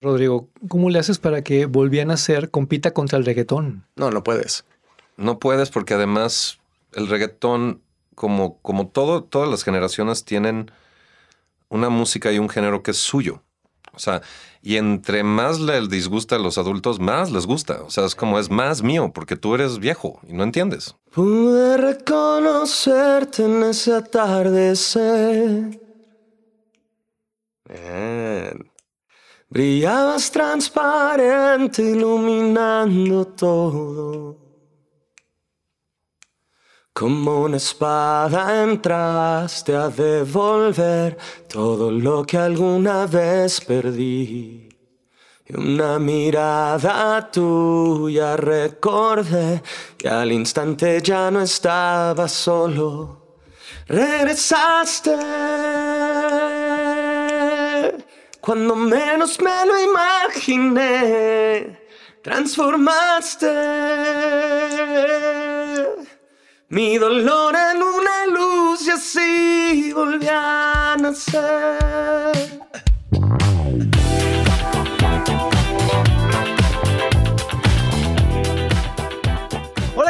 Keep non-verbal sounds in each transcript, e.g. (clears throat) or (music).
Rodrigo, ¿cómo le haces para que Volvían a ser compita contra el reggaetón? No, no puedes. No puedes porque además el reggaetón, como, como todo, todas las generaciones tienen una música y un género que es suyo. O sea, y entre más le disgusta a los adultos, más les gusta. O sea, es como es más mío, porque tú eres viejo y no entiendes. Pude reconocerte en ese atardecer. Brillabas transparente, iluminando todo. Como una espada entraste a devolver todo lo que alguna vez perdí. Y una mirada tuya recordé que al instante ya no estaba solo. Regresaste cuando menos me lo imaginé, transformaste mi dolor en una luz y así volví a nacer.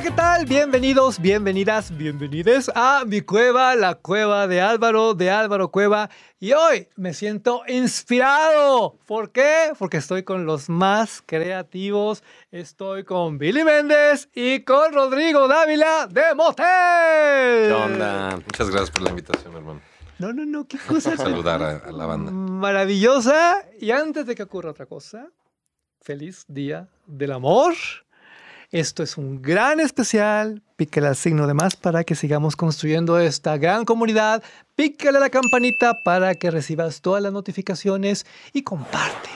¿Qué tal? Bienvenidos, bienvenidas, bienvenides a mi cueva, la cueva de Álvaro, de Álvaro Cueva. Y hoy me siento inspirado. ¿Por qué? Porque estoy con los más creativos. Estoy con Billy Méndez y con Rodrigo Dávila de Motel. ¿Qué onda? Muchas gracias por la invitación, hermano. No, no, no, qué cosa. (laughs) Saludar a la banda. Maravillosa. Y antes de que ocurra otra cosa, feliz día del amor. Esto es un gran especial. Pícale al signo de más para que sigamos construyendo esta gran comunidad. Pícale a la campanita para que recibas todas las notificaciones y comparte.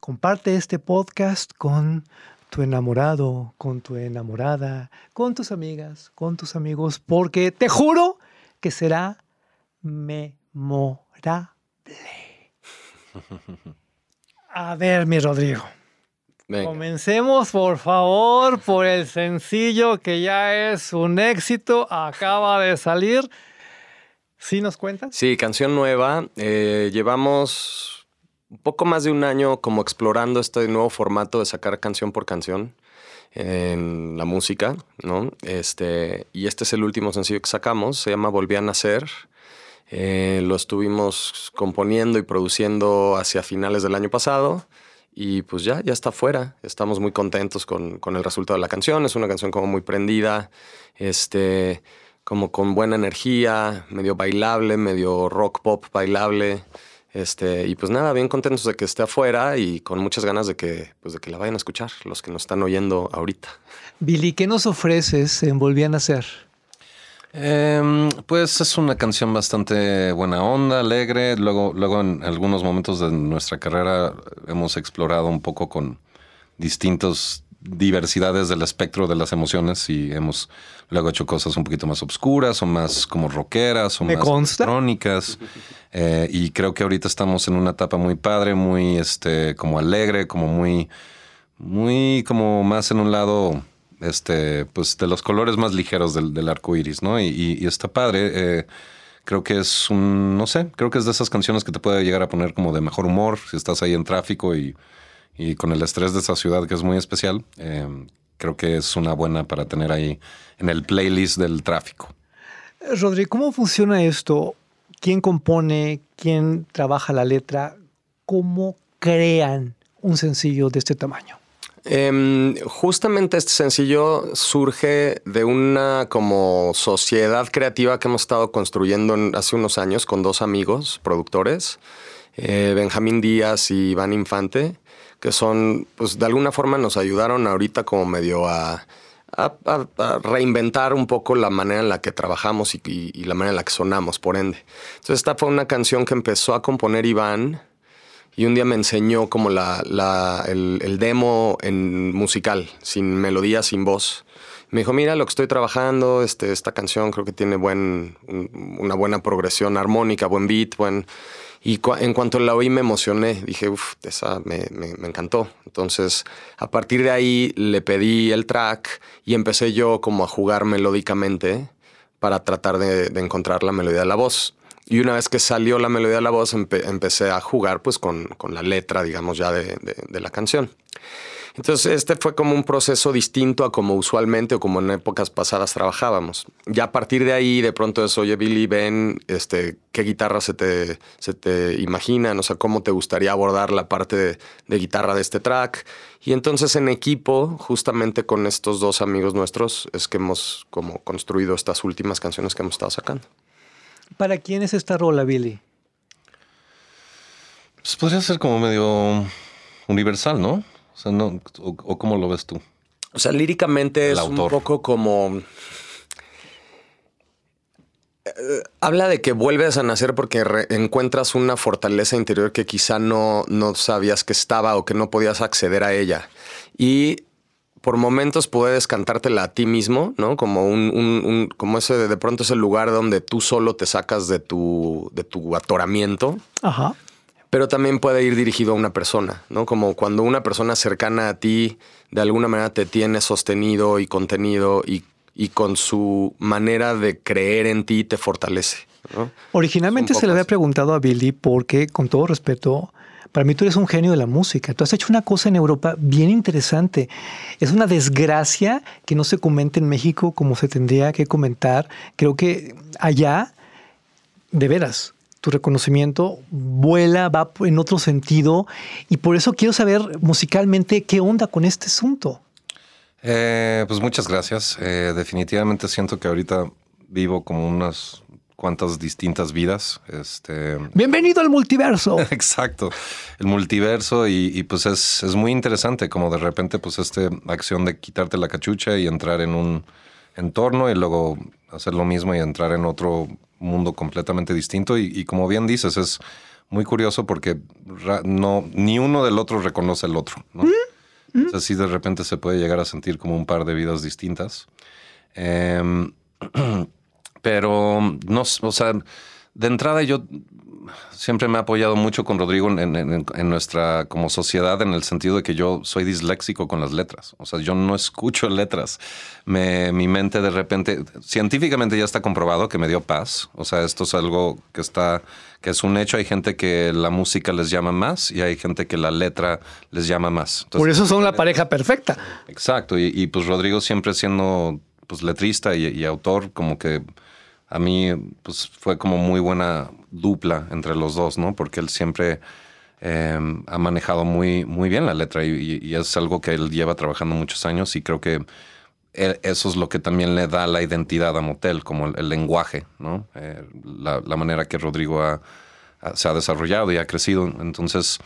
Comparte este podcast con tu enamorado, con tu enamorada, con tus amigas, con tus amigos, porque te juro que será memorable. (laughs) A ver, mi Rodrigo. Comencemos, por favor, por el sencillo que ya es un éxito, acaba de salir. ¿Sí nos cuentas? Sí, canción nueva. Eh, llevamos un poco más de un año como explorando este nuevo formato de sacar canción por canción en la música, ¿no? Este, y este es el último sencillo que sacamos, se llama Volví a Nacer. Eh, lo estuvimos componiendo y produciendo hacia finales del año pasado. Y pues ya, ya está fuera. Estamos muy contentos con, con, el resultado de la canción. Es una canción como muy prendida, este, como con buena energía, medio bailable, medio rock pop bailable. Este, y pues nada, bien contentos de que esté afuera y con muchas ganas de que, pues de que la vayan a escuchar, los que nos están oyendo ahorita. Billy, ¿qué nos ofreces en Volvían a Ser? Em, pues es una canción bastante buena onda, alegre. Luego, luego en algunos momentos de nuestra carrera hemos explorado un poco con distintas diversidades del espectro de las emociones y hemos luego hecho cosas un poquito más oscuras o más como rockeras o más electrónicas. Eh, y creo que ahorita estamos en una etapa muy padre, muy este, como alegre, como muy, muy como más en un lado este, pues de los colores más ligeros del, arco iris, ¿no? Y, está padre. Eh, creo que es un, no sé, creo que es de esas canciones que te puede llegar a poner como de mejor humor si estás ahí en tráfico y, con el estrés de esa ciudad que es muy especial. Eh, creo que es una buena para tener ahí en el playlist del tráfico. Rodri, ¿cómo funciona esto? ¿Quién compone? ¿Quién trabaja la letra? ¿Cómo crean un sencillo de este tamaño? Em, justamente este sencillo surge de una como sociedad creativa que hemos estado construyendo hace unos años con dos amigos productores, eh, Benjamín Díaz y Iván Infante, que son, pues de alguna forma nos ayudaron ahorita como medio a, reinventar un poco la manera en la que trabajamos y, y la manera en la que sonamos, por ende. Entonces esta fue una canción que empezó a componer Iván y un día me enseñó como la, el, demo en musical, sin melodía, sin voz. Me dijo, mira lo que estoy trabajando, este, esta canción creo que tiene buen, una buena progresión armónica, buen beat, buen... Y en cuanto la oí me emocioné, dije, uff, esa me, me, encantó. Entonces, a partir de ahí le pedí el track y empecé yo como a jugar melódicamente para tratar de, de encontrar la melodía de la voz. Y una vez que salió la melodía de la voz, empe- empecé a jugar pues con, la letra, digamos, ya de, la canción. Entonces, este fue como un proceso distinto a como usualmente o como en épocas pasadas trabajábamos. Ya a partir de ahí, de pronto es, oye, Billy, ven, este, ¿qué guitarra se te, se imaginan? O sea, ¿cómo te gustaría abordar la parte de, de guitarra de este track? Y entonces en equipo, justamente con estos dos amigos nuestros, es que hemos como construido estas últimas canciones que hemos estado sacando. ¿Para quién es esta rola, Billy? Pues podría ser como medio universal, ¿no? O sea, no, o, o cómo lo ves tú. O sea, líricamente El es un poco como... Eh, habla de que vuelves a nacer porque encuentras una fortaleza interior que quizá no, no sabías que estaba o que no podías acceder a ella. Y por momentos puedes cantártela a ti mismo, ¿no? Como un, un- un- como ese de, de pronto es el lugar donde tú solo te sacas de tu, de tu atoramiento Ajá. pero también puede ir dirigido a una persona, ¿no? Como cuando una persona cercana a ti de alguna manera te tiene sostenido y contenido y, y con su manera de creer en ti te fortalece, ¿no? Originalmente se le había así. preguntado a Billy porque, con todo respeto, para mí tú eres un genio de la música. Tú has hecho una cosa en Europa bien interesante. Es una desgracia que no se comente en México como se tendría que comentar. Creo que allá, de veras, tu reconocimiento vuela, va en otro sentido. Y por eso quiero saber musicalmente qué onda con este asunto. Eh, pues muchas gracias. Eh, definitivamente siento que ahorita vivo como unas cuantas distintas vidas. Este, Bienvenido al multiverso. (laughs) Exacto, el multiverso y, y, pues es, es muy interesante como de repente pues esta acción de quitarte la cachucha y entrar en un entorno y luego hacer lo mismo y entrar en otro mundo completamente distinto y, y como bien dices es muy curioso porque no ni uno del otro reconoce el otro, ¿no? O sea, sí de repente se puede llegar a sentir como un par de vidas distintas. Em, (clears throat) pero no, o sea, de entrada yo siempre me he apoyado mucho con Rodrigo en, en- en- en nuestra como sociedad en el sentido de que yo soy disléxico con las letras. O sea, yo no escucho letras. Me, mi mente de repente, científicamente ya está comprobado que me dio paz. O sea, esto es algo que está, que es un hecho. Hay gente que la música les llama más y hay gente que la letra les llama más. Entonces, Por eso son la pareja perfecta. Exacto, y, y, pues Rodrigo siempre siendo pues letrista y, y autor, como que a mí pues fue como muy buena dupla entre los dos, ¿no? Porque él siempre eh, ha manejado muy, muy bien la letra y, es algo que él lleva trabajando muchos años y creo que e- eso es lo que también le da la identidad a Motel, como el, lenguaje, ¿no? Eh, la, manera que Rodrigo se ha desarrollado y ha crecido. Entonces,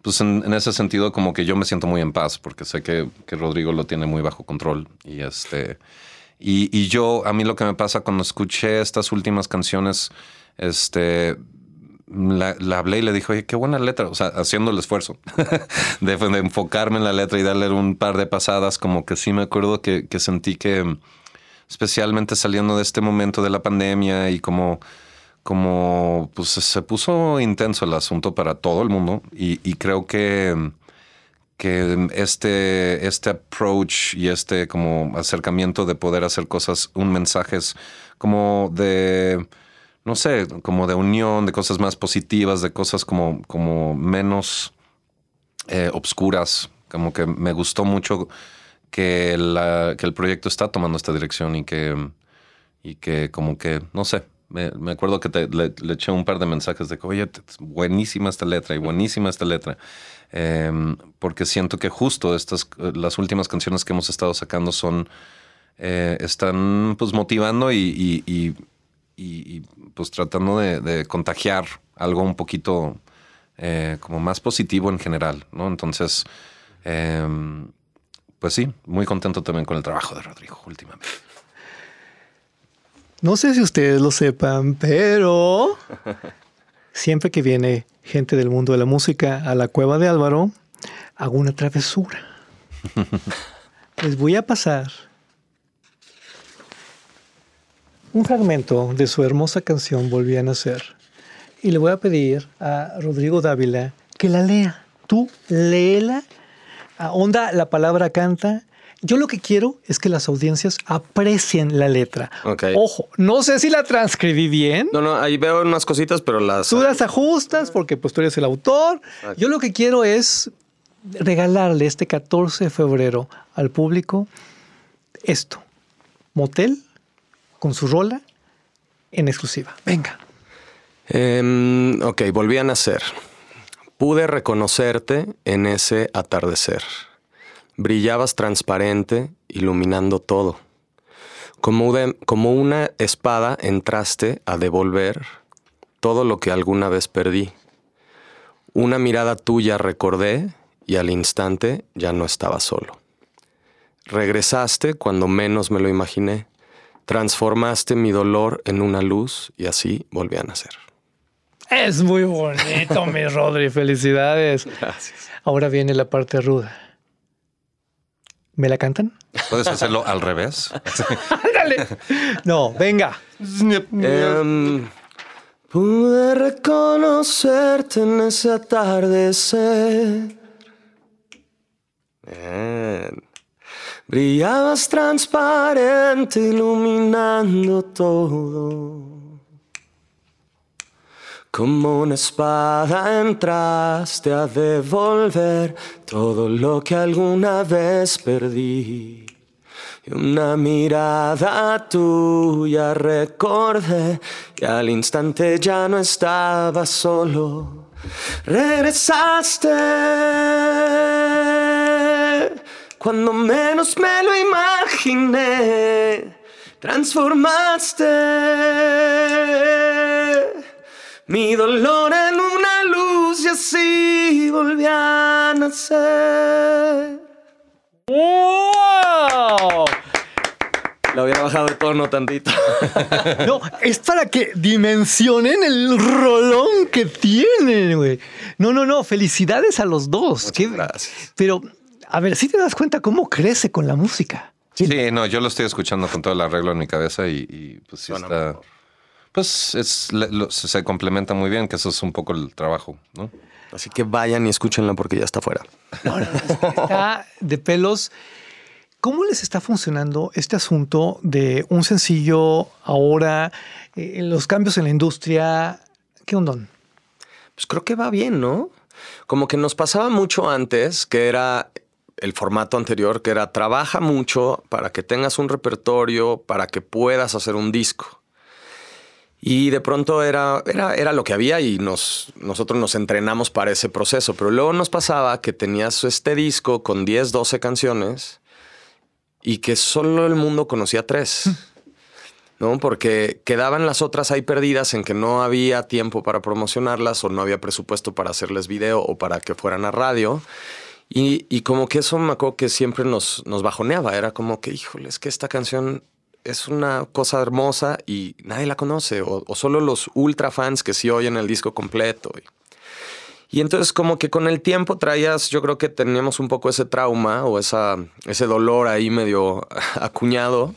pues en, en ese sentido como que yo me siento muy en paz porque sé que, que Rodrigo lo tiene muy bajo control y este y, yo a mí lo que me pasa cuando escuché estas últimas canciones este la, hablé y le dije, oye, qué buena letra, o sea, haciendo el esfuerzo (laughs) de, de enfocarme en la letra y darle un par de pasadas, como que sí me acuerdo que, sentí que, especialmente saliendo de este momento de la pandemia y como, como pues se puso intenso el asunto para todo el mundo y creo que, que este, este approach y este como acercamiento de poder hacer cosas, un mensaje es como de, no sé, como de unión, de cosas más positivas, de cosas como, como menos eh, obscuras, como que me gustó mucho que, la, que el proyecto está tomando esta dirección y que, y que como que, no sé, me, acuerdo que te, le, le eché un par de mensajes de que, oye, buenísima esta letra y buenísima esta letra. Eh, porque siento que justo estas, las últimas canciones que hemos estado sacando son, eh, están pues motivando y, y- y- pues tratando de, de contagiar algo un poquito eh, como más positivo en general, ¿no? Entonces, eh, pues sí, muy contento también con el trabajo de Rodrigo últimamente. No sé si ustedes lo sepan, pero (laughs) siempre que viene gente del mundo de la música a la cueva de Álvaro, hago una travesura. (laughs) Les voy a pasar un fragmento de su hermosa canción Volví a nacer. Y le voy a pedir a Rodrigo Dávila que la lea. Tú léela onda la palabra canta. Yo lo que quiero es que las audiencias aprecien la letra. Ok. Ojo, no sé si la transcribí bien. No, no, ahí veo unas cositas, pero las... Tú las ajustas porque pues tú eres el autor. Yo lo que quiero es regalarle este 14 de febrero al público esto. Motel con su rola en exclusiva. Venga. Em, ok, volví a nacer. Pude reconocerte en ese atardecer. Brillabas transparente, iluminando todo. Como, de- como una espada entraste a devolver todo lo que alguna vez perdí. Una mirada tuya recordé y al instante ya no estaba solo. Regresaste cuando menos me lo imaginé. Transformaste mi dolor en una luz y así volví a nacer. Es muy bonito, mi Rodri. Felicidades. (laughs) Gracias. Ahora viene la parte ruda. ¿Me la cantan? ¿Puedes hacerlo al revés? Ándale. No, venga. Em, pude reconocerte en ese atardecer. Bien. Brillabas transparente, iluminando todo. Como una espada entraste a devolver todo lo que alguna vez perdí. Y una mirada tuya recordé y al instante ya no estaba solo. Regresaste cuando menos me lo imaginé. Transformaste mi dolor en una luz y así volví a nacer. ¡Wow! La hubiera bajado de tono tantito. (laughs) No, es para que dimensionen el rolón que tienen, güey. No, no, no. Felicidades a los dos. Qué- gracias. Pero, a ver, si te das cuenta cómo crece con la música. Sí, no, yo lo estoy escuchando con todo el arreglo en mi cabeza y, y, pues sí Suena está. mejor. Pues es, lo- se complementa muy bien, que eso es un poco el trabajo, ¿no? Así que vayan y escúchenla porque ya está fuera. Está de pelos. ¿Cómo les está funcionando este asunto de un sencillo ahora, eh, los cambios en la industria? ¿Qué onda? Pues creo que va bien, ¿no? Como que nos pasaba mucho antes, que era el formato anterior, que era trabaja mucho para que tengas un repertorio, para que puedas hacer un disco. Y de pronto era, era, era lo que había y nos, nosotros nos entrenamos para ese proceso. Pero luego nos pasaba que tenías este disco con 10, 12 canciones y que solo el mundo conocía tres. ¿no? Porque quedaban las otras ahí perdidas en que no había tiempo para promocionarlas o no había presupuesto para hacerles video o para que fueran a radio. Y, y como que eso me acuerdo que siempre nos, nos bajoneaba. Era como que, híjole, es que esta canción es una cosa hermosa y nadie la conoce. O, solo los ultra fans que sí oyen el disco completo. Y, entonces como que con el tiempo traías, yo creo que teníamos un poco ese trauma o esa, ese dolor ahí medio (laughs) acuñado.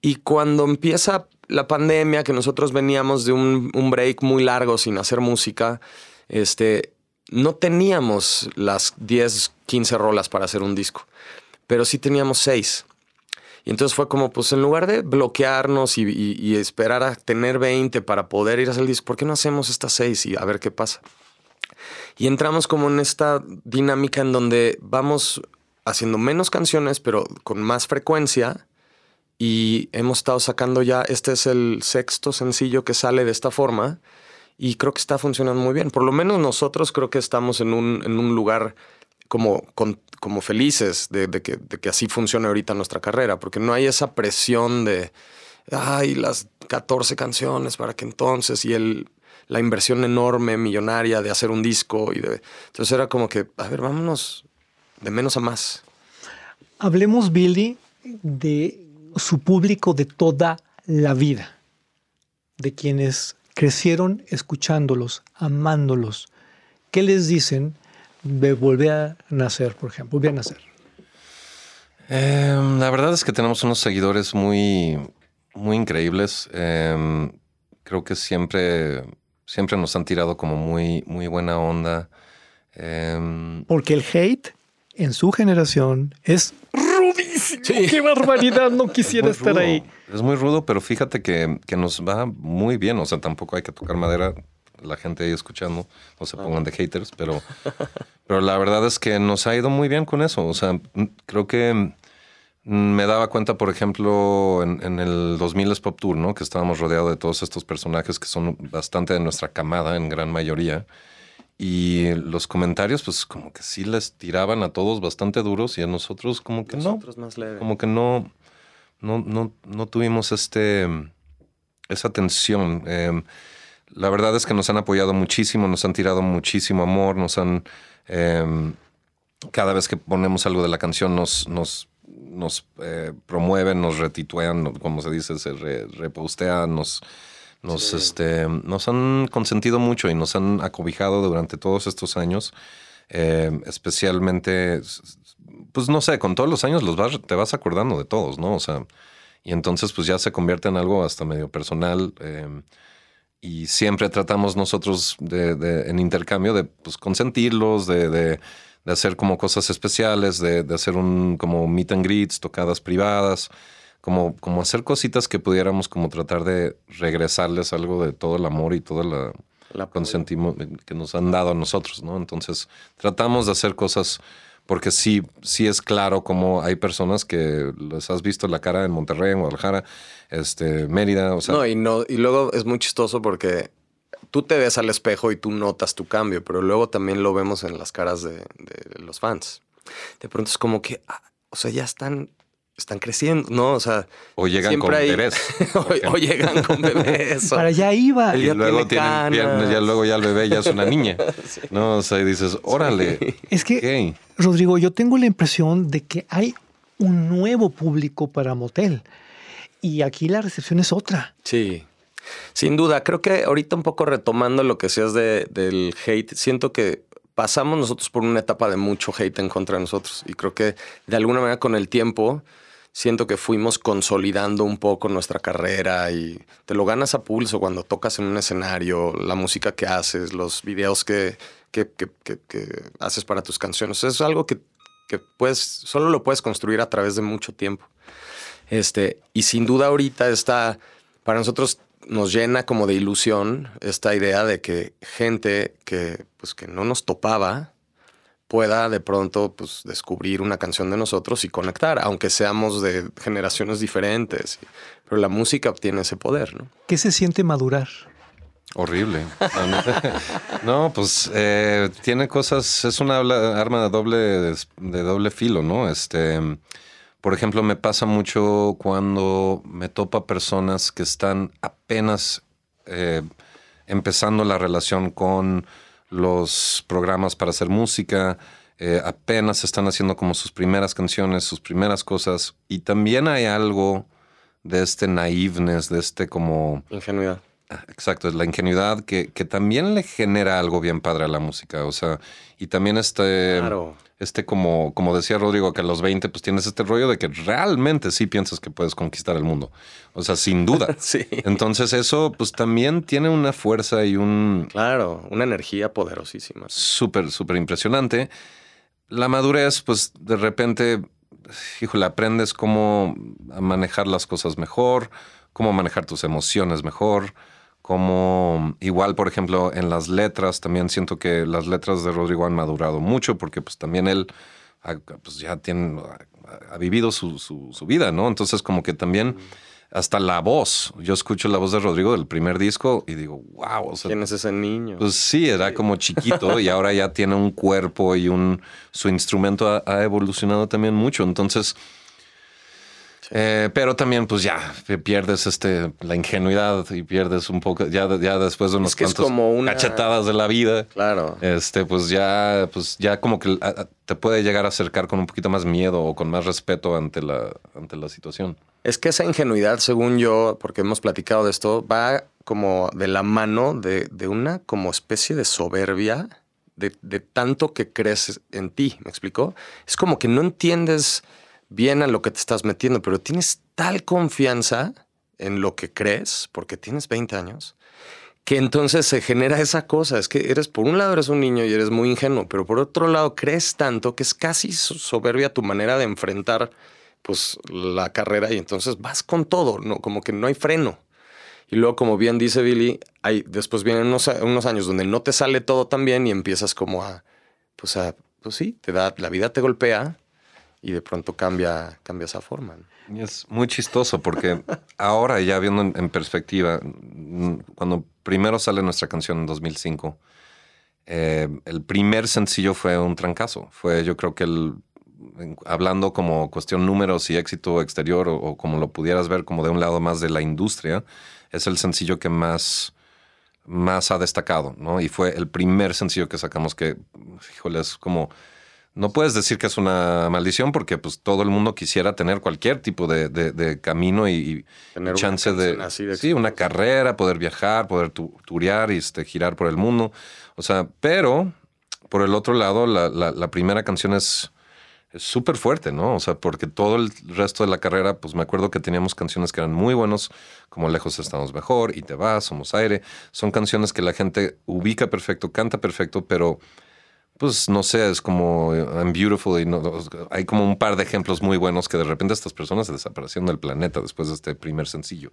Y cuando empieza la pandemia, que nosotros veníamos de un, un break muy largo sin hacer música, este, no teníamos las 10, 15 rolas para hacer un disco, pero sí teníamos 6. Y entonces fue como, pues en lugar de bloquearnos y, y- y esperar a tener 20 para poder ir a hacer el disco, ¿por qué no hacemos estas 6 y a ver qué pasa? Y entramos como en esta dinámica en donde vamos haciendo menos canciones, pero con más frecuencia. Y hemos estado sacando ya, este es el sexto sencillo que sale de esta forma. Y creo que está funcionando muy bien. Por lo menos nosotros creo que estamos en un, en un lugar como, como felices de, de que, de que así funcione ahorita nuestra carrera, porque no hay esa presión de, ay, las 14 canciones para que entonces, y el, la inversión enorme, millonaria de hacer un disco. Y de, entonces era como que, a ver, vámonos de menos a más. Hablemos, Billy, de su público de toda la vida, de quienes crecieron escuchándolos, amándolos. ¿Qué les dicen de volver a nacer, por ejemplo? Volver a nacer. Em, la verdad es que tenemos unos seguidores muy, muy increíbles. Em, creo que siempre, siempre nos han tirado como muy, muy buena onda. Em, Porque el hate en su generación es rudísimo. ¡Qué barbaridad! No (laughs) quisiera Es estar rudo. ahí. Es muy rudo, pero fíjate que, que nos va muy bien. O sea, tampoco hay que tocar madera. La gente ahí escuchando, no se pongan de haters, pero, (laughs) pero la verdad es que nos ha ido muy bien con eso. O sea, creo que mm, me daba cuenta, por ejemplo, en, en el 2000 es Pop Tour, ¿no? Que estábamos rodeados de todos estos personajes que son bastante de nuestra camada, en gran mayoría. Y los comentarios, pues como que sí les tiraban a todos bastante duros y a nosotros como que no Nosotros más leve. como que no, no, no, no tuvimos este, esa tensión. Eh, la verdad es que nos han apoyado muchísimo, nos han tirado muchísimo amor, nos han... eh, cada vez que ponemos algo de la canción nos, nos, nos eh, promueven, nos retituean, como se dice, se re- repostean, nos, nos, este, nos han consentido mucho y nos han acobijado durante todos estos años. Eh, especialmente, pues no sé, con todos los años los vas, te vas acordando de todos, ¿no? O sea, y entonces pues ya se convierte en algo hasta medio personal. eh, y siempre tratamos nosotros de, de- en intercambio de pues, consentirlos, de, de- hacer como cosas especiales, de, hacer un como meet and greets, tocadas privadas, como, como hacer cositas que pudiéramos como tratar de regresarles algo de todo el amor y todo la, El apoyo. consentimos que nos han dado a nosotros, ¿no? Entonces tratamos de hacer cosas porque sí, sí es claro como hay personas que les has visto la cara en Monterrey, en Guadalajara, este, Mérida, o sea, no, y no, y luego es muy chistoso porque tú te ves al espejo y tú notas tu cambio, pero luego también lo vemos en las caras de, los fans. De pronto es como que, ah, o sea, ya están, están creciendo, ¿no? O sea, o llegan siempre con hay- bebés. (laughs) o, o llegan con bebés. o- Para allá iba. Y ya luego tiene tienen piernas, canas. ya luego ya el bebé ya es una niña. (laughs) No, o sea, y dices, órale. Es que. Rodrigo, yo tengo la impresión de que hay un nuevo público para Motel. Y aquí la recepción es otra. Sí, sin duda. Creo que ahorita un poco retomando lo que seas de, del hate, siento que pasamos nosotros por una etapa de mucho hate en contra de nosotros. Y creo que de alguna manera con el tiempo siento que fuimos consolidando un poco nuestra carrera y te lo ganas a pulso cuando tocas en un escenario, la música que haces, los videos que, que, que- que- haces para tus canciones. Es algo que, que puedes, solo lo puedes construir a través de mucho tiempo. Este, y sin duda ahorita está, para nosotros nos llena como de ilusión esta idea de que gente que, pues, que no nos topaba pueda de pronto pues, descubrir una canción de nosotros y conectar, aunque seamos de generaciones diferentes. Pero la música obtiene ese poder, ¿no? ¿Qué se siente madurar? Horrible. (laughs) No, pues eh, tiene cosas, es una arma de doble, de doble filo, ¿no? Este, por ejemplo, me pasa mucho cuando me topa personas que están apenas eh, empezando la relación con los programas para hacer música, eh, apenas están haciendo como sus primeras canciones, sus primeras cosas, y también hay algo de este naiveness, de este como... Ingenuidad. Exacto, es la ingenuidad que, que también le genera algo bien padre a la música. O sea, y también este, Claro. este como, como decía Rodrigo, que a los 20 pues tienes este rollo de que realmente sí piensas que puedes conquistar el mundo. O sea, sin duda. (laughs) Sí. Entonces eso pues también tiene una fuerza y un Claro, una energía poderosísima. súper, súper impresionante. La madurez, pues de repente, híjole, aprendes cómo manejar las cosas mejor, cómo manejar tus emociones mejor, cómo, igual, por ejemplo, en las letras, también siento que las letras de Rodrigo han madurado mucho, porque pues también él ha- pues, ya tiene, ha, ha vivido su, su- su vida, ¿no? Entonces como que también... Hasta la voz. Yo escucho la voz de Rodrigo del primer disco y digo, wow, o sea, ¿Quién es ese niño? pues sí, era como chiquito y ahora ya tiene un cuerpo y un su instrumento ha, ha evolucionado también mucho. Entonces, eh, pero también pues ya pierdes este la ingenuidad y pierdes un poco ya, ya después de unos cuantos una- cachetadas de la vida. claro. Este, pues ya, pues ya como que a- a- te puede llegar a acercar con un poquito más miedo o con más respeto ante la, ante la situación. Es que esa ingenuidad, según yo, porque hemos platicado de esto, va como de la mano de, de una como especie de soberbia de, de tanto que crees en ti. ¿Me explicó? Es como que no entiendes bien a lo que te estás metiendo, pero tienes tal confianza en lo que crees, porque tienes 20 años, que entonces se genera esa cosa. Es que eres, por un lado, eres un niño y eres muy ingenuo, pero por otro lado, crees tanto que es casi soberbia tu manera de enfrentar pues la carrera y entonces vas con todo, ¿no? Como que no hay freno. Y luego, como bien dice Billy, hay, después vienen unos, unos años donde no te sale todo tan bien y empiezas como a, pues a, pues sí, te da, la vida te golpea y de pronto cambia, cambia esa forma. Y es muy chistoso porque (laughs) ahora ya viendo en, perspectiva, cuando primero sale nuestra canción en 2005, eh, el primer sencillo fue un trancazo. Fue yo creo que el, hablando como cuestión números y éxito exterior o, como lo pudieras ver como de un lado más de la industria, es el sencillo que más más ha destacado, ¿no? Y fue el primer sencillo que sacamos que, híjole, es como no puedes decir que es una maldición porque pues todo el mundo quisiera tener cualquier tipo de, camino y, tener chance de, de sí, una carrera, poder viajar, poder turear y este, girar por el mundo. O sea, pero por el otro lado, la, primera canción es súper fuerte, ¿no? O sea, porque todo el resto de la carrera, pues me acuerdo que teníamos canciones que eran muy buenos, como Lejos estamos mejor, y Te vas, Somos aire. Son canciones que la gente ubica perfecto, canta perfecto, pero pues no sé, es como eh, I'm Beautiful y no, hay como un par de ejemplos muy buenos que de repente estas personas se desaparecieron del planeta después de este primer sencillo,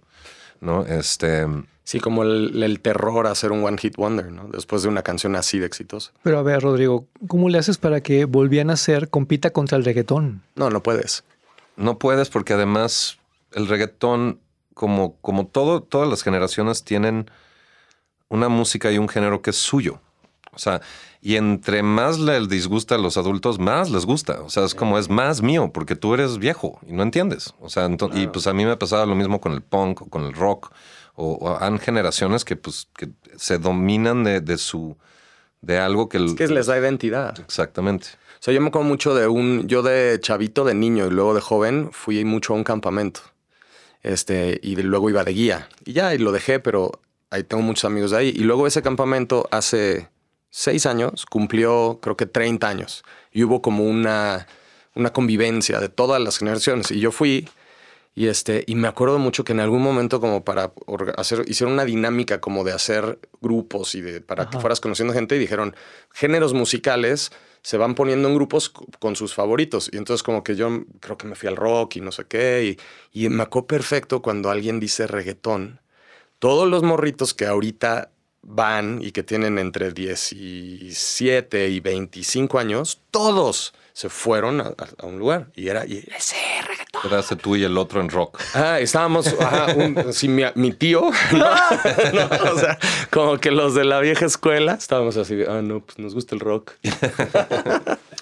¿no? Este... Sí, como el, terror a ser un One Hit Wonder, ¿no? Después de una canción así de exitosa. Pero a ver, Rodrigo, ¿cómo le haces para que volvían a ser compita contra el reggaetón? No, no puedes. No puedes porque además el reggaetón, como, como todo, todas las generaciones tienen una música y un género que es suyo. O sea, y entre más le disgusta a los adultos, más les gusta. O sea, es como es más mío, porque tú eres viejo y no entiendes. O sea, y pues a mí me pasaba lo mismo con el punk o con el rock. O, han generaciones que pues que se dominan de, su de algo que, es que les da identidad. Exactamente. O sea, yo me acuerdo mucho de un, yo de chavito, de niño y luego de joven, fui mucho a un campamento. Este, y luego iba de guía. Y ya, y lo dejé, pero ahí tengo muchos amigos de ahí. Y luego ese campamento hace seis años, cumplió creo que 30 años. Y hubo como una, una convivencia de todas las generaciones. Y yo fui y, este, y me acuerdo mucho que en algún momento como para hacer, hicieron una dinámica como de hacer grupos y de, para que fueras conociendo gente y dijeron, géneros musicales se van poniendo en grupos con sus favoritos. Y entonces como que yo creo que me fui al rock y no sé qué. Y, y me acuerdo perfecto cuando alguien dice reggaetón. Todos los morritos que ahorita van y que tienen entre 17 y 25 años, todos se fueron a, un lugar y era y ese reggaetón. Quedaste tú y el otro en rock. Ah, estábamos, ajá, mi, tío, (laughs) (laughs) o sea, como que los de la vieja escuela, estábamos así, ah, no, pues nos gusta el rock. (laughs)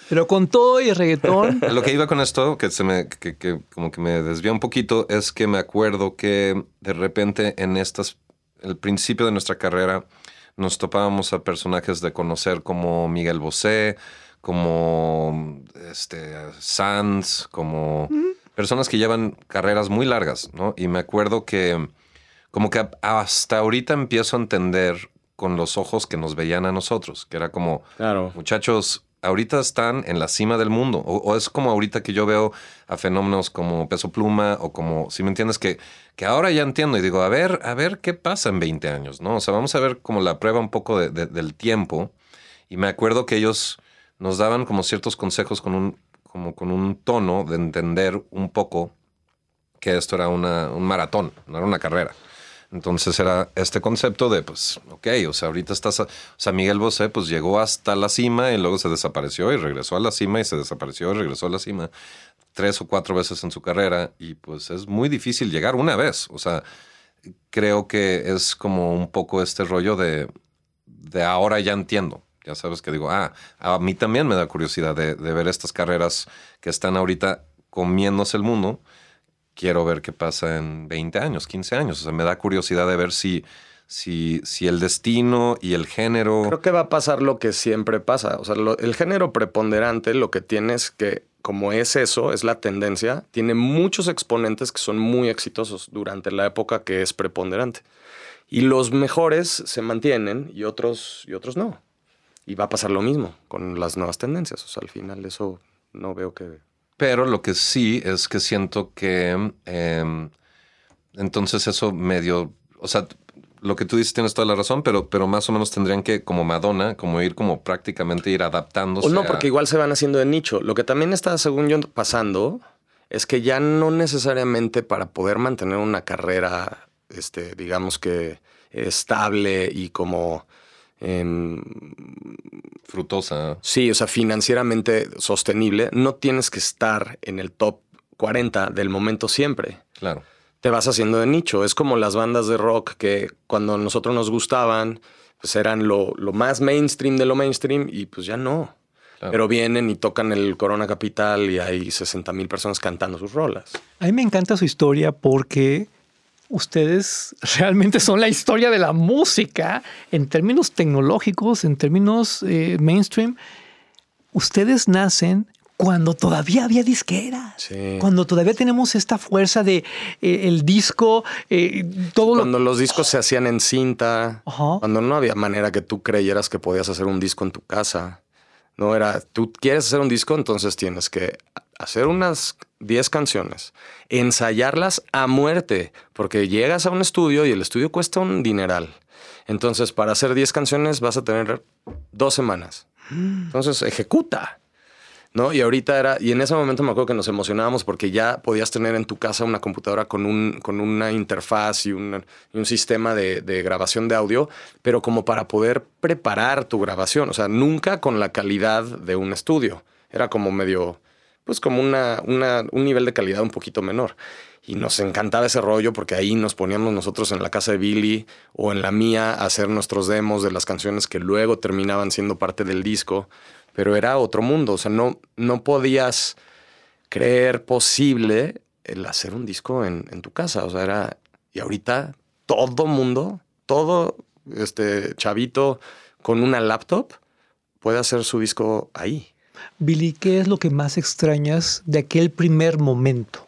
Pero con todo y reggaetón. Lo que iba con esto, que se me, que, que como que me desvía un poquito, es que me acuerdo que de repente en estas el principio de nuestra carrera nos topábamos a personajes de conocer como Miguel Bosé, como este, Sanz, como personas que llevan carreras muy largas, ¿no? Y me acuerdo que como que hasta ahorita empiezo a entender con los ojos que nos veían a nosotros, que era como, claro. muchachos, ahorita están en la cima del mundo. O, es como ahorita que yo veo a fenómenos como Peso Pluma o como, si me entiendes, que, que ahora ya entiendo y digo, a ver, a ver qué pasa en 20 años, ¿no? O sea, vamos a ver como la prueba un poco del tiempo. Y me acuerdo que ellos nos daban como ciertos consejos con un, como con un tono de entender un poco que esto era una, un maratón, no era una carrera. Entonces era este concepto de, pues, ok, o sea, ahorita estás, o sea, Miguel Bosé, pues llegó hasta la cima y luego se desapareció y regresó a la cima y se desapareció y regresó a la cima tres o cuatro veces en su carrera y pues es muy difícil llegar una vez. O sea, creo que es como un poco este rollo de, de ahora ya entiendo. Ya sabes que digo, ah, a mí también me da curiosidad de, de ver estas carreras que están ahorita comiéndose el mundo quiero ver qué pasa en 20 años, 15 años. O sea, me da curiosidad de ver si, si, si el destino y el género... Creo que va a pasar lo que siempre pasa. O sea, el género preponderante lo que tiene es que, como es eso, es la tendencia, tiene muchos exponentes que son muy exitosos durante la época que es preponderante. Y los mejores se mantienen y otros, y otros no. Y va a pasar lo mismo con las nuevas tendencias. O sea, al final eso no veo que pero lo que sí es que siento que em, entonces eso medio, o sea, lo que tú dices tienes toda la razón, pero, pero más o menos tendrían que, como Madonna, como ir como prácticamente ir adaptándose. O no, a- porque igual se van haciendo de nicho. Lo que también está, según yo, pasando es que ya no necesariamente para poder mantener una carrera, este, digamos que estable y como, frutosa. sí, o sea, financieramente sostenible, no tienes que estar en el top 40 del momento siempre. Claro. te vas haciendo de nicho. Es como las bandas de rock que cuando a nosotros nos gustaban, pues eran lo, lo más mainstream de lo mainstream y pues ya no. Claro. Pero vienen y tocan el Corona Capital y hay 60 mil personas cantando sus rolas. A mí me encanta su historia porque ustedes (laughs) realmente son la historia de la música en términos tecnológicos, en términos eh, mainstream. Ustedes nacen cuando todavía había disqueras, Sí. cuando todavía tenemos esta fuerza de eh, el disco, eh, todo lo Cuando los discos se hacían en cinta, cuando no había manera que tú creyeras que podías hacer un disco en tu casa. No era, tú quieres hacer un disco, entonces tienes que hacer unas 10 canciones, ensayarlas a muerte, porque llegas a un estudio y el estudio cuesta un dineral. Entonces, para hacer 10 canciones vas a tener dos semanas. Entonces, ejecuta. ¿No? Y ahorita era, y en ese momento me acuerdo que nos emocionábamos porque ya podías tener en tu casa una computadora con, un, con una interfaz y, y un sistema de, de grabación de audio, pero como para poder preparar tu grabación, o sea, nunca con la calidad de un estudio. Era como medio, pues como una, una- un nivel de calidad un poquito menor. Y nos encantaba ese rollo porque ahí nos poníamos nosotros en la casa de Billy o en la mía a hacer nuestros demos de las canciones que luego terminaban siendo parte del disco. Pero era otro mundo, o sea, no, no podías creer posible el hacer un disco en, en tu casa. O sea, era. Y ahorita todo mundo, todo este chavito con una laptop puede hacer su disco ahí. Billy, ¿qué es lo que más extrañas de aquel primer momento?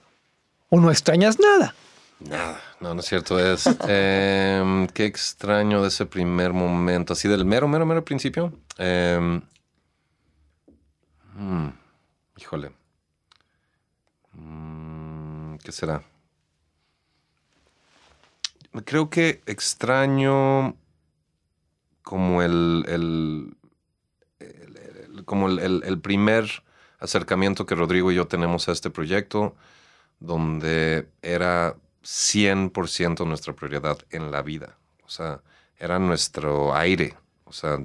¿O no extrañas nada? Nada, no, no es cierto. Es (laughs) em, qué extraño de ese primer momento, así del mero, mero, mero principio. Em, mm, híjole. Mm, ¿Qué será? Creo que extraño como el, el- el- el- como el, el- primer acercamiento que Rodrigo y yo tenemos a este proyecto, donde era 100% nuestra prioridad en la vida. O sea, era nuestro aire. O sea,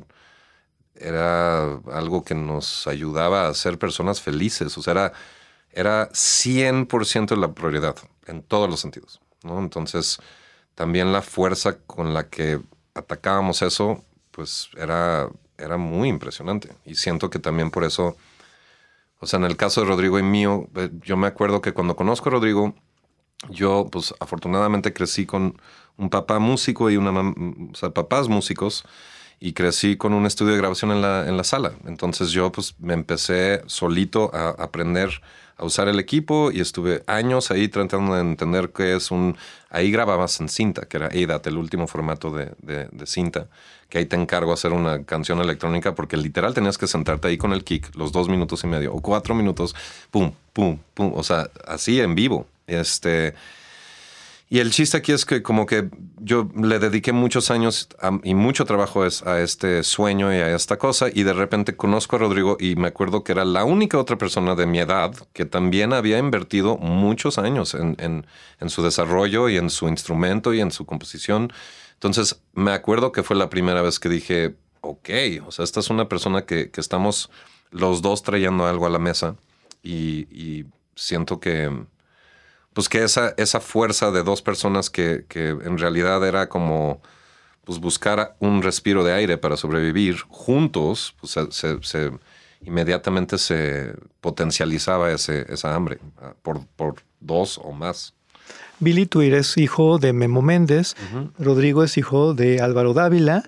era algo que nos ayudaba a ser personas felices. O sea, era, era 100% la prioridad en todos los sentidos. ¿no? Entonces, también la fuerza con la que atacábamos eso, pues era, era muy impresionante. Y siento que también por eso, o sea, en el caso de Rodrigo y mío, eh, yo me acuerdo que cuando conozco a Rodrigo, yo, pues afortunadamente crecí con un papá músico y una o sea, papás músicos y crecí con un estudio de grabación en la, en la sala. Entonces yo pues me empecé solito a aprender a usar el equipo y estuve años ahí tratando de entender qué es un... Ahí grababas en cinta, que era ADAT, el último formato de, de- de cinta, que ahí te encargo hacer una canción electrónica porque literal tenías que sentarte ahí con el kick los dos minutos y medio o cuatro minutos, pum, pum, pum, o sea, así en vivo. Este... Y el chiste aquí es que como que yo le dediqué muchos años y mucho trabajo es- a este sueño y a esta cosa y de repente conozco a Rodrigo y me acuerdo que era la única otra persona de mi edad que también había invertido muchos años en, en- su desarrollo y en su instrumento y en su composición. Entonces me acuerdo que fue la primera vez que dije, ok, o sea, esta es una persona que, que estamos los dos trayendo algo a la mesa y siento que pues que esa, esa fuerza de dos personas que, que en realidad era como pues buscar un respiro de aire para sobrevivir juntos, pues se, se- se- inmediatamente se potencializaba ese, esa hambre ah, por, por dos o más. Billy, tú eres hijo de Memo Méndez, Rodrigo es hijo de Álvaro Dávila,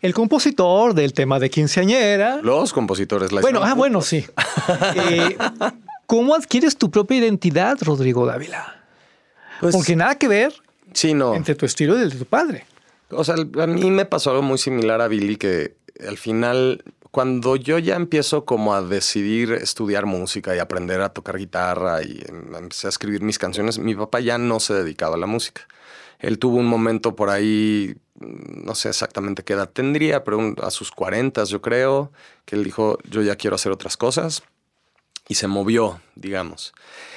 el compositor del tema de quinceañera. Los compositores. la Bueno, ah, bueno, sí. (laughs) Eh, ¿Cómo adquieres tu propia identidad, Rodrigo Dávila? Pues, Porque nada que ver sí, no. entre tu estilo y el de tu padre. O sea, a mí me pasó algo muy similar a Billy, que al final, cuando yo ya empiezo como a decidir estudiar música y aprender a tocar guitarra y em- empecé a escribir mis canciones, mi papá ya no se dedicaba a la música. Él tuvo un momento por ahí, no sé exactamente qué edad tendría, pero a sus 40 yo creo, que él dijo, yo ya quiero hacer otras cosas. Y se movió, digamos.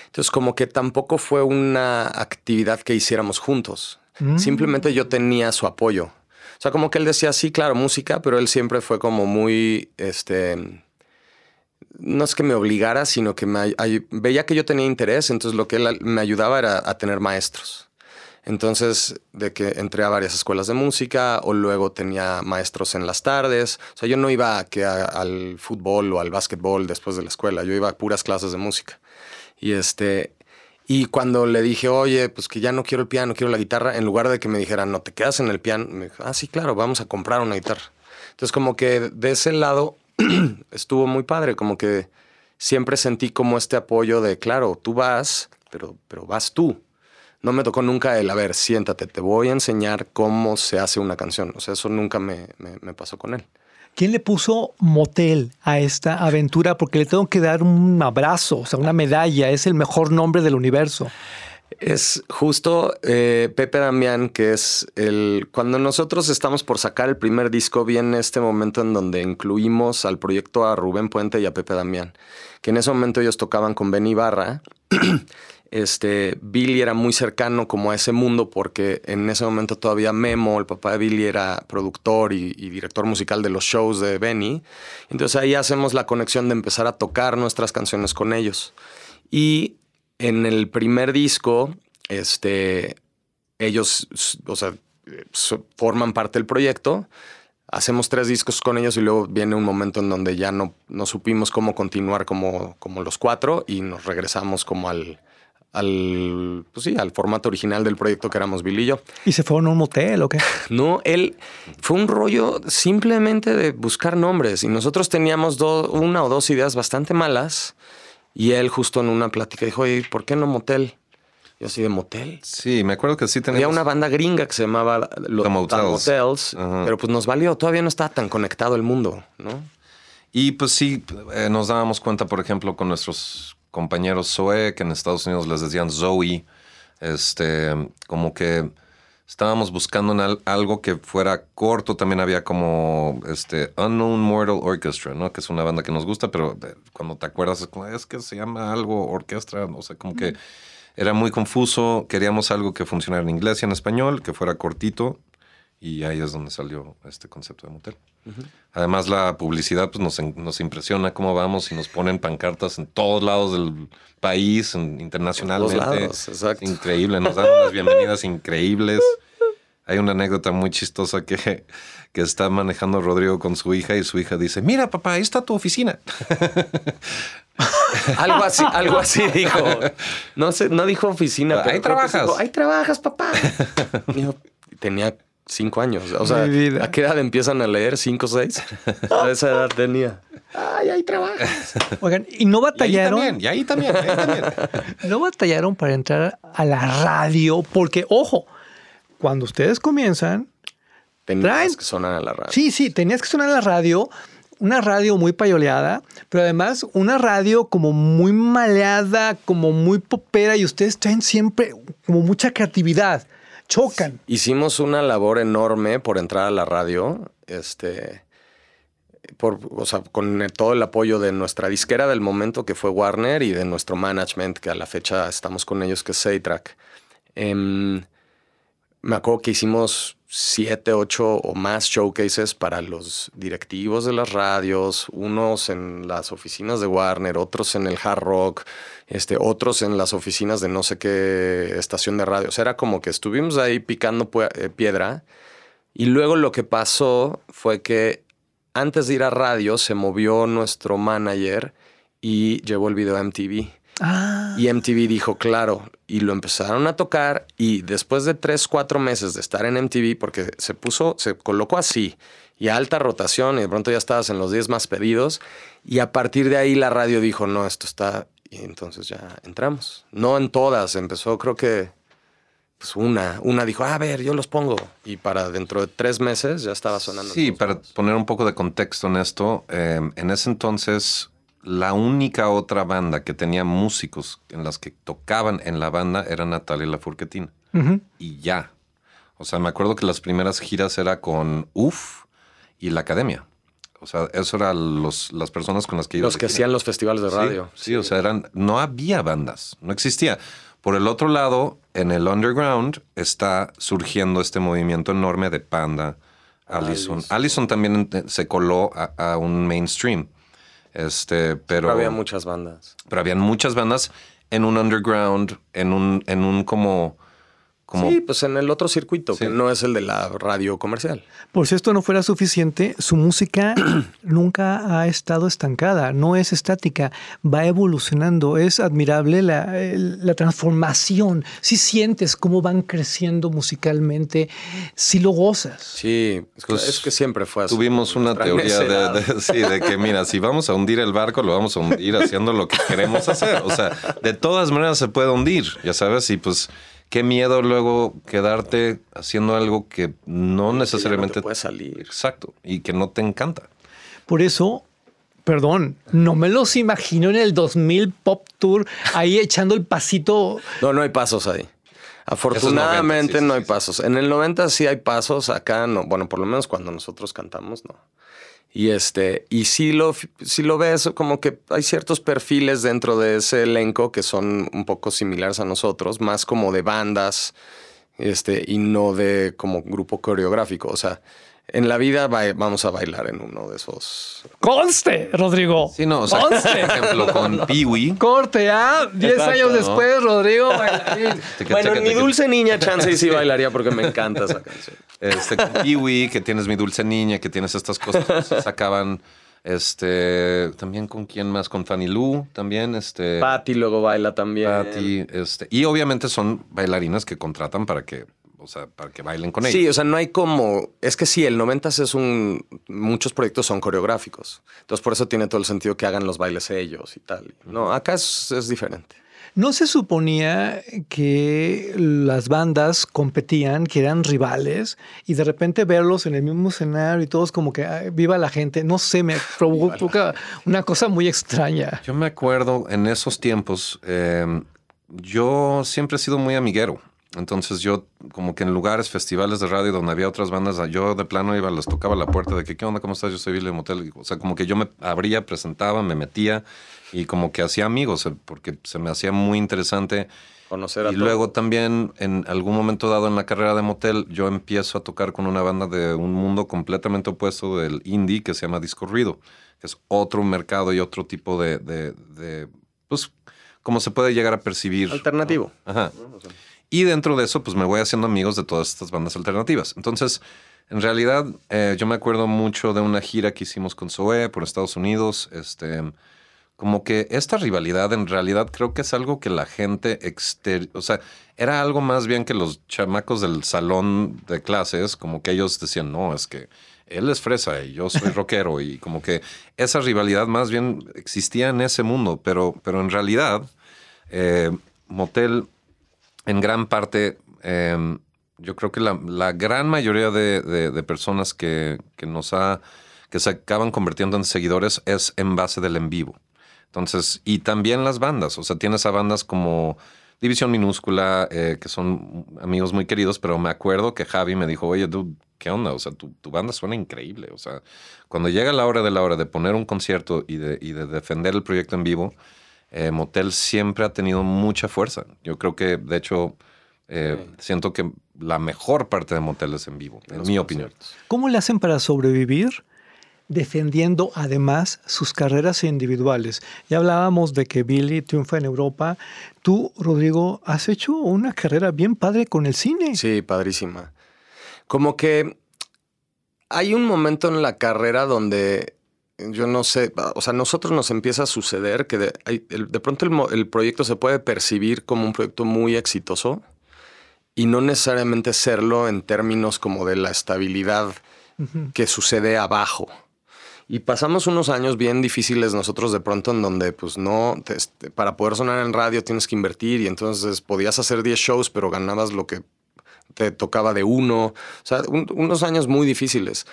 Entonces como que tampoco fue una actividad que hiciéramos juntos. Mm. Simplemente yo tenía su apoyo. O sea, como que él decía, sí, claro, música, pero él siempre fue como muy, este, no es que me obligara, sino que me ay- veía que yo tenía interés, entonces lo que él me ayudaba era a tener maestros. Entonces, de que entré a varias escuelas de música o luego tenía maestros en las tardes. O sea, yo no iba que a- al fútbol o al básquetbol después de la escuela, yo iba a puras clases de música. Y este, y cuando le dije, oye, pues que ya no quiero el piano, quiero la guitarra, en lugar de que me dijeran, no te quedas en el piano, me dijo, ah, sí, claro, vamos a comprar una guitarra. Entonces, como que de ese lado (clears throat) estuvo muy padre, como que siempre sentí como este apoyo de, claro, tú vas, pero, pero vas tú. No me tocó nunca el, a ver, siéntate, te voy a enseñar cómo se hace una canción. O sea, eso nunca me, me- me pasó con él. ¿Quién le puso motel a esta aventura? Porque le tengo que dar un abrazo, o sea, una medalla. Es el mejor nombre del universo. Es justo eh, Pepe Damián, que es el... Cuando nosotros estamos por sacar el primer disco, viene este momento en donde incluimos al proyecto a Rubén Puente y a Pepe Damián, que en ese momento ellos tocaban con Ben Ibarra. (clears throat) este, Billy era muy cercano como a ese mundo porque en ese momento todavía Memo, el papá de Billy, era productor y, director musical de los shows de Benny. Entonces ahí hacemos la conexión de empezar a tocar nuestras canciones con ellos. Y en el primer disco, este, ellos, o sea, forman parte del proyecto. Hacemos tres discos con ellos y luego viene un momento en donde ya no, no supimos cómo continuar como, como los cuatro y nos regresamos como al, al, pues sí, al formato original del proyecto que éramos Billy y yo. ¿Y se fueron a un motel o qué? (laughs) No, él fue un rollo simplemente de buscar nombres y nosotros teníamos do- una o dos ideas bastante malas y él justo en una plática dijo, oye, ¿por qué no motel? Yo así de motel. Sí, me acuerdo que sí Había teníamos... una banda gringa que se llamaba Los Motels. Pero pues nos valió, todavía no estaba tan conectado el mundo, ¿no? Y pues sí, eh, nos dábamos cuenta, por ejemplo, con nuestros compañeros Zoe, que en Estados Unidos les decían Zoe, este, como que estábamos buscando en algo que fuera corto. También había como este Unknown Mortal Orchestra, ¿no? Que es una banda que nos gusta, pero eh, cuando te acuerdas es, como, es que se llama algo orquestra, o sea, como que era muy confuso. Queríamos algo que funcionara en inglés y en español, que fuera cortito. Y ahí es donde salió este concepto de motel. Además, la publicidad pues, nos, nos impresiona cómo vamos y nos ponen pancartas en todos lados del país, en- internacionalmente. En todos lados, exacto. Increíble, nos dan unas bienvenidas increíbles. Hay una anécdota muy chistosa que, que está manejando Rodrigo con su hija y su hija dice, mira papá, ahí está tu oficina. (laughs) Algo así, algo así dijo. No sé, no dijo oficina. Ahí pero que trabajas. dijo, Ahí trabajas, papá. (laughs) Tenía cinco años. O sea. ¿a qué edad empiezan a leer? ¿Cinco o seis? (laughs) A esa edad tenía. Ay, ahí trabajas. (laughs) Oigan, ¿y no Y ahí batallaron? también, y ahí también, ahí también. (laughs) No batallaron para entrar a la radio, porque, ojo, cuando ustedes comienzan, Tenías Traen- que sonar a la radio. sí, sí, tenías que sonar en la radio, una radio muy payoleada, pero además una radio como muy maleada, como muy popera, y ustedes traen siempre como mucha creatividad, chocan. Hicimos una labor enorme por entrar a la radio, este, o sea, con todo el apoyo de nuestra disquera del momento que fue Warner y de nuestro management, que a la fecha estamos con ellos, que es Saytrack. Em, me acuerdo que hicimos siete, ocho o más showcases para los directivos de las radios, unos en las oficinas de Warner, otros en el Hard Rock, este, otros en las oficinas de no sé qué estación de radio. O sea, era como que estuvimos ahí picando eh, piedra. Y luego lo que pasó fue que antes de ir a radio se movió nuestro manager y llevó el video a MTV. Ah, Y MTV dijo, claro, y lo empezaron a tocar y después de tres, cuatro meses de estar en MTV, porque se puso, se colocó así y a alta rotación y de pronto ya estabas en los 10 más pedidos y a partir de ahí la radio dijo, no, esto está, y entonces ya entramos. No en todas, empezó creo que pues una, una dijo, a ver, yo los pongo y para dentro de tres meses ya estaba sonando. Sí, para poner un poco de contexto en esto, eh, en ese entonces la única otra banda que tenía músicos en las que tocaban en la banda era Natalia Lafourquetina. ujú. Y ya. O sea, me acuerdo que las primeras giras era con UF y la academia. O sea, eso eran los, las personas con las que iba. Los que gira. hacían los festivales de Sí, radio. Sí, o sea, eran, no había bandas, no existía. Por el otro lado, en el underground está surgiendo este movimiento enorme de Panda, Allison. Allison. Allison también se coló a, a un mainstream. Este, pero, Pero había muchas bandas. pero habían muchas bandas en un underground, en un, en un como, como Sí, pues en el otro circuito, Sí. que no es el de la radio comercial. Por si esto no fuera suficiente, su música (clears throat) nunca ha estado estancada, no es estática, va evolucionando. Es admirable la, transformación. Si sientes cómo van creciendo musicalmente, si lo gozas. Sí, es que, Pues, es que siempre fue así. Tuvimos una teoría de, de- sí, de que, mira, si vamos a hundir el barco, lo vamos a hundir haciendo lo que queremos hacer. O sea, de todas maneras se puede hundir, ya sabes, y pues qué miedo luego quedarte haciendo algo que no Que necesariamente... no te puede salir. Exacto, y que no te encanta. Por eso, perdón, no me los imagino en el 2000 Pop Tour ahí echando el pasito. No, no hay pasos ahí. Afortunadamente 90, sí, no sí, hay sí. pasos. En el 90 sí hay pasos, acá no. Bueno, por lo menos cuando nosotros cantamos, no. Y este, y si lo, si lo ves, como que hay ciertos perfiles dentro de ese elenco que son un poco similares a nosotros, más como de bandas, este, y no de como grupo coreográfico. O sea, en la vida vamos a bailar en uno de esos. ¡Conste, Rodrigo! Sí, no, o sea, ¡Conste! por ejemplo, con (laughs) Pee-Wee. Corte, ¿ah? Diez Exacto, años ¿no? después, Rodrigo bailarín. (laughs) Bueno, mi dulce niña chance y sí bailaría porque me encanta esa (laughs) canción. Este, con Pee-Wee, que tienes mi dulce niña, que tienes estas cosas que se sacaban. Este, también con quién más, con Fanny Lou, también, este. Patty luego baila también. Patty, este, y obviamente son bailarinas que contratan para que, o sea, para que bailen con ellos. Sí, o sea, no hay como. Es que sí, el 90 es un. Muchos proyectos son coreográficos. Entonces, por eso tiene todo el sentido que hagan los bailes ellos y tal. No, acá es, es diferente. ¿No se suponía que las bandas competían, que eran rivales, y de repente verlos en el mismo escenario y todos como que "Ay, viva la gente? No sé, me (laughs) provoca una cosa muy extraña. Yo me acuerdo en esos tiempos, eh, yo siempre he sido muy amiguero. Entonces yo como que en lugares, festivales de radio donde había otras bandas, yo de plano iba, les tocaba la puerta de que, ¿qué onda? ¿Cómo estás? Yo soy Billy Motel. O sea, como que yo me abría, presentaba, me metía y como que hacía amigos, eh, porque se me hacía muy interesante. Conocer a Y luego también en algún momento dado en la carrera de motel, yo empiezo a tocar con una banda de un mundo completamente opuesto del indie que se llama Disco Ruido, que es otro mercado y otro tipo de, de, de, pues, cómo se puede llegar a percibir. Alternativo. Ajá. Y dentro de eso, pues me voy haciendo amigos de todas estas bandas alternativas. Entonces, en realidad, eh, yo me acuerdo mucho de una gira que hicimos con Zoé por Estados Unidos. Este, como que esta rivalidad en realidad creo que es algo que la gente exterior, o sea, era algo más bien que los chamacos del salón de clases, como que ellos decían, no, es que él es fresa y yo soy (laughs) rockero y como que esa rivalidad más bien existía en ese mundo, pero, pero en realidad eh, Motel en gran parte, eh, yo creo que la, gran mayoría de, personas que, nos ha, que se acaban convirtiendo en seguidores es en base del en vivo. Entonces, y también las bandas, o sea, tienes a bandas como División Minúscula, eh, que son amigos muy queridos, pero me acuerdo que Javi me dijo, oye, dude, ¿qué onda? O sea, tu, tu banda suena increíble. O sea, cuando llega la hora de la hora de poner un concierto y de, y de defender el proyecto en vivo, eh, Motel siempre ha tenido mucha fuerza. Yo creo que, de hecho, eh, siento que la mejor parte de Motel es en vivo, en mi opinión. ¿Cómo le hacen para sobrevivir? defendiendo además sus carreras individuales. Ya hablábamos de que Billy triunfa en Europa. Tú, Rodrigo, has hecho una carrera bien padre con el cine. Sí, padrísima. Como que hay un momento en la carrera donde yo no sé, o sea, a nosotros nos empieza a suceder que de, de pronto el, proyecto se puede percibir como un proyecto muy exitoso y no necesariamente serlo en términos como de la estabilidad que sucede abajo. Y pasamos unos años bien difíciles nosotros de pronto en donde pues no, te- este, para poder sonar en radio tienes que invertir y entonces podías hacer 10 shows pero ganabas lo que te tocaba de uno. O sea, un- unos años muy difíciles.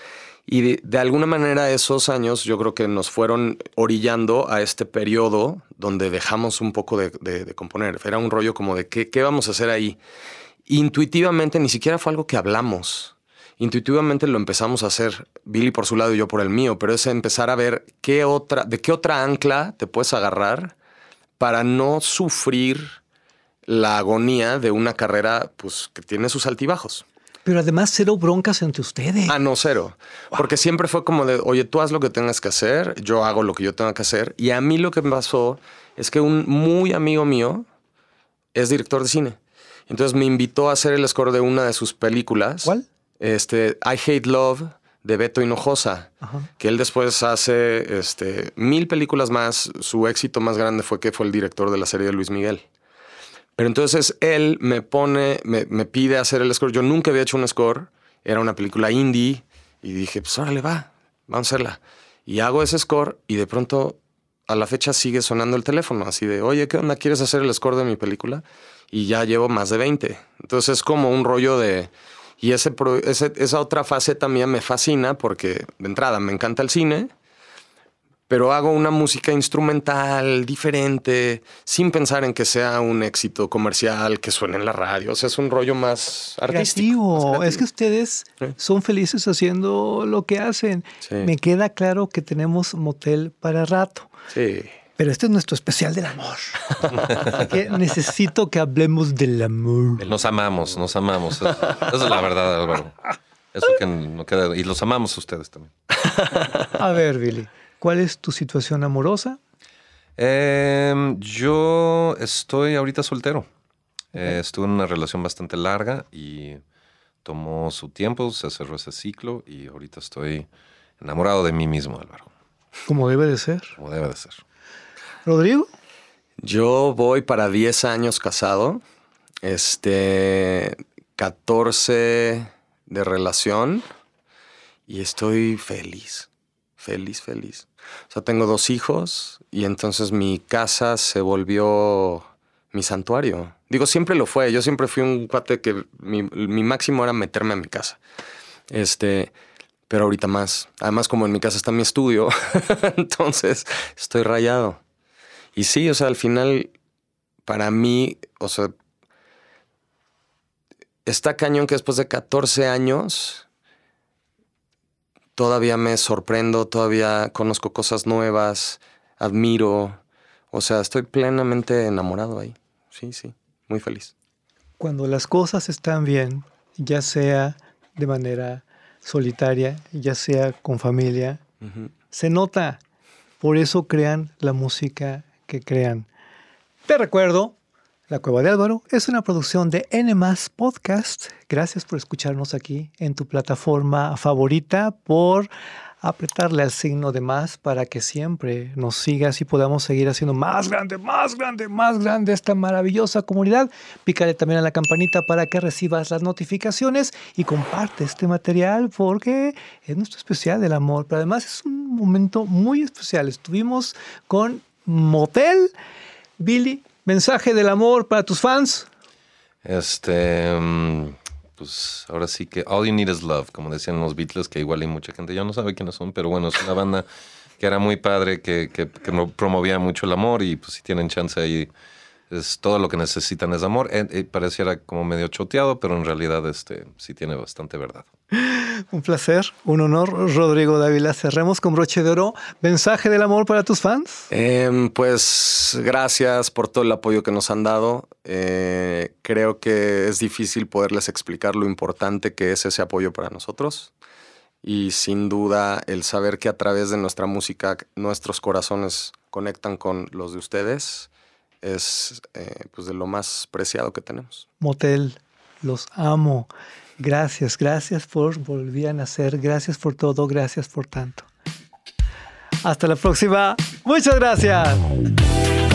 Y de, alguna manera esos años yo creo que nos fueron orillando a este periodo donde dejamos un poco de, componer. Era un rollo como de qué, qué vamos a hacer ahí. intuitivamente ni siquiera fue algo que hablamos. Intuitivamente lo empezamos a hacer, Billy por su lado y yo por el mío, pero es empezar a ver qué otra, de qué otra ancla te puedes agarrar para no sufrir la agonía de una carrera pues, que tiene sus altibajos. Pero además cero broncas entre ustedes. Ah, no, cero. Porque siempre fue como de, oye, tú haz lo que tengas que hacer, yo hago lo que yo tenga que hacer. Y a mí lo que me pasó es que un muy amigo mío es director de cine. Entonces me invitó a hacer el score de una de sus películas. ¿Cuál? Este, I Hate Love de Beto Hinojosa, que él después hace este, mil películas más. Su éxito más grande fue que fue el director de la serie de Luis Miguel. Pero entonces él me pone, me, me pide hacer el score. Yo nunca había hecho un score. Era una película indie. Y dije, pues órale, va, vamos a hacerla. Y hago ese score y de pronto a la fecha sigue sonando el teléfono. Así de, oye, ¿qué onda? ¿Quieres hacer el score de mi película? Y ya llevo más de 20. Entonces es como un rollo de... Y ese, ese, esa otra fase también me fascina porque de entrada me encanta el cine pero hago una música instrumental diferente, sin pensar en que sea un éxito comercial que suene en la radio. O sea, es un rollo más artístico. Es que ustedes son felices haciendo lo que hacen. Me queda claro que tenemos motel para rato. Sí. Pero este es nuestro especial del amor. que necesito que hablemos del amor. Nos amamos, nos amamos. Esa es la verdad, Álvaro. Eso que no queda. Y los amamos a ustedes también. A ver, Billy. ¿Cuál es tu situación amorosa? Em, yo estoy ahorita soltero. Eh, estuve en una relación bastante larga y tomó su tiempo, se cerró ese ciclo y ahorita estoy enamorado de mí mismo, Álvaro. Como debe de ser. Como debe de ser. Rodrigo. Yo voy para 10 años casado. Este, 14 de relación y estoy feliz feliz, feliz. O sea, tengo dos hijos y entonces mi casa se volvió mi santuario. Digo, siempre lo fue. Yo siempre fui un cuate que mi, máximo era meterme a mi casa. Este, pero ahorita más. Además, como en mi casa está mi estudio, (laughs) entonces estoy rayado. Y sí, o sea, al final, para mí, o sea, está cañón que después de 14 años todavía me sorprendo, todavía conozco cosas nuevas, admiro. O sea, estoy plenamente enamorado ahí. Sí, sí, muy feliz. Cuando las cosas están bien, ya sea de manera solitaria, ya sea con familia, se nota. Por eso crean la música que crean. Te recuerdo la Cueva de Álvaro es una producción de N Podcast. Gracias por escucharnos aquí en tu plataforma favorita, por apretarle al signo de más para que siempre nos sigas y podamos seguir haciendo más grande, más grande, más grande esta maravillosa comunidad. Pícale también a la campanita para que recibas las notificaciones y comparte este material porque es nuestro especial del amor. Pero además es un momento muy especial. Estuvimos con Motel, Billy mensaje del amor para tus fans. Este, mm, pues ahora sí que All You Need Is Love, como decían los Beatles, que igual hay mucha gente ya no sabe quiénes son, pero bueno, es una banda que era muy padre, que, que, que promovía mucho el amor y pues si tienen chance ahí es todo lo que necesitan es amor. Eh, eh, pareciera como medio choteado, pero en realidad este, sí tiene bastante verdad. (laughs) Un placer, un honor, Rodrigo Dávila. Cerremos con broche de oro. ¿Mensaje del amor para tus fans? Em, pues gracias por todo el apoyo que nos han dado. Eh, creo que es difícil poderles explicar lo importante que es ese apoyo para nosotros. Y sin duda el saber que a través de nuestra música nuestros corazones conectan con los de ustedes es eh, pues de lo más preciado que tenemos. Motel, los amo. Gracias, gracias por volver a nacer, gracias por todo, gracias por tanto. Hasta la próxima. Muchas gracias.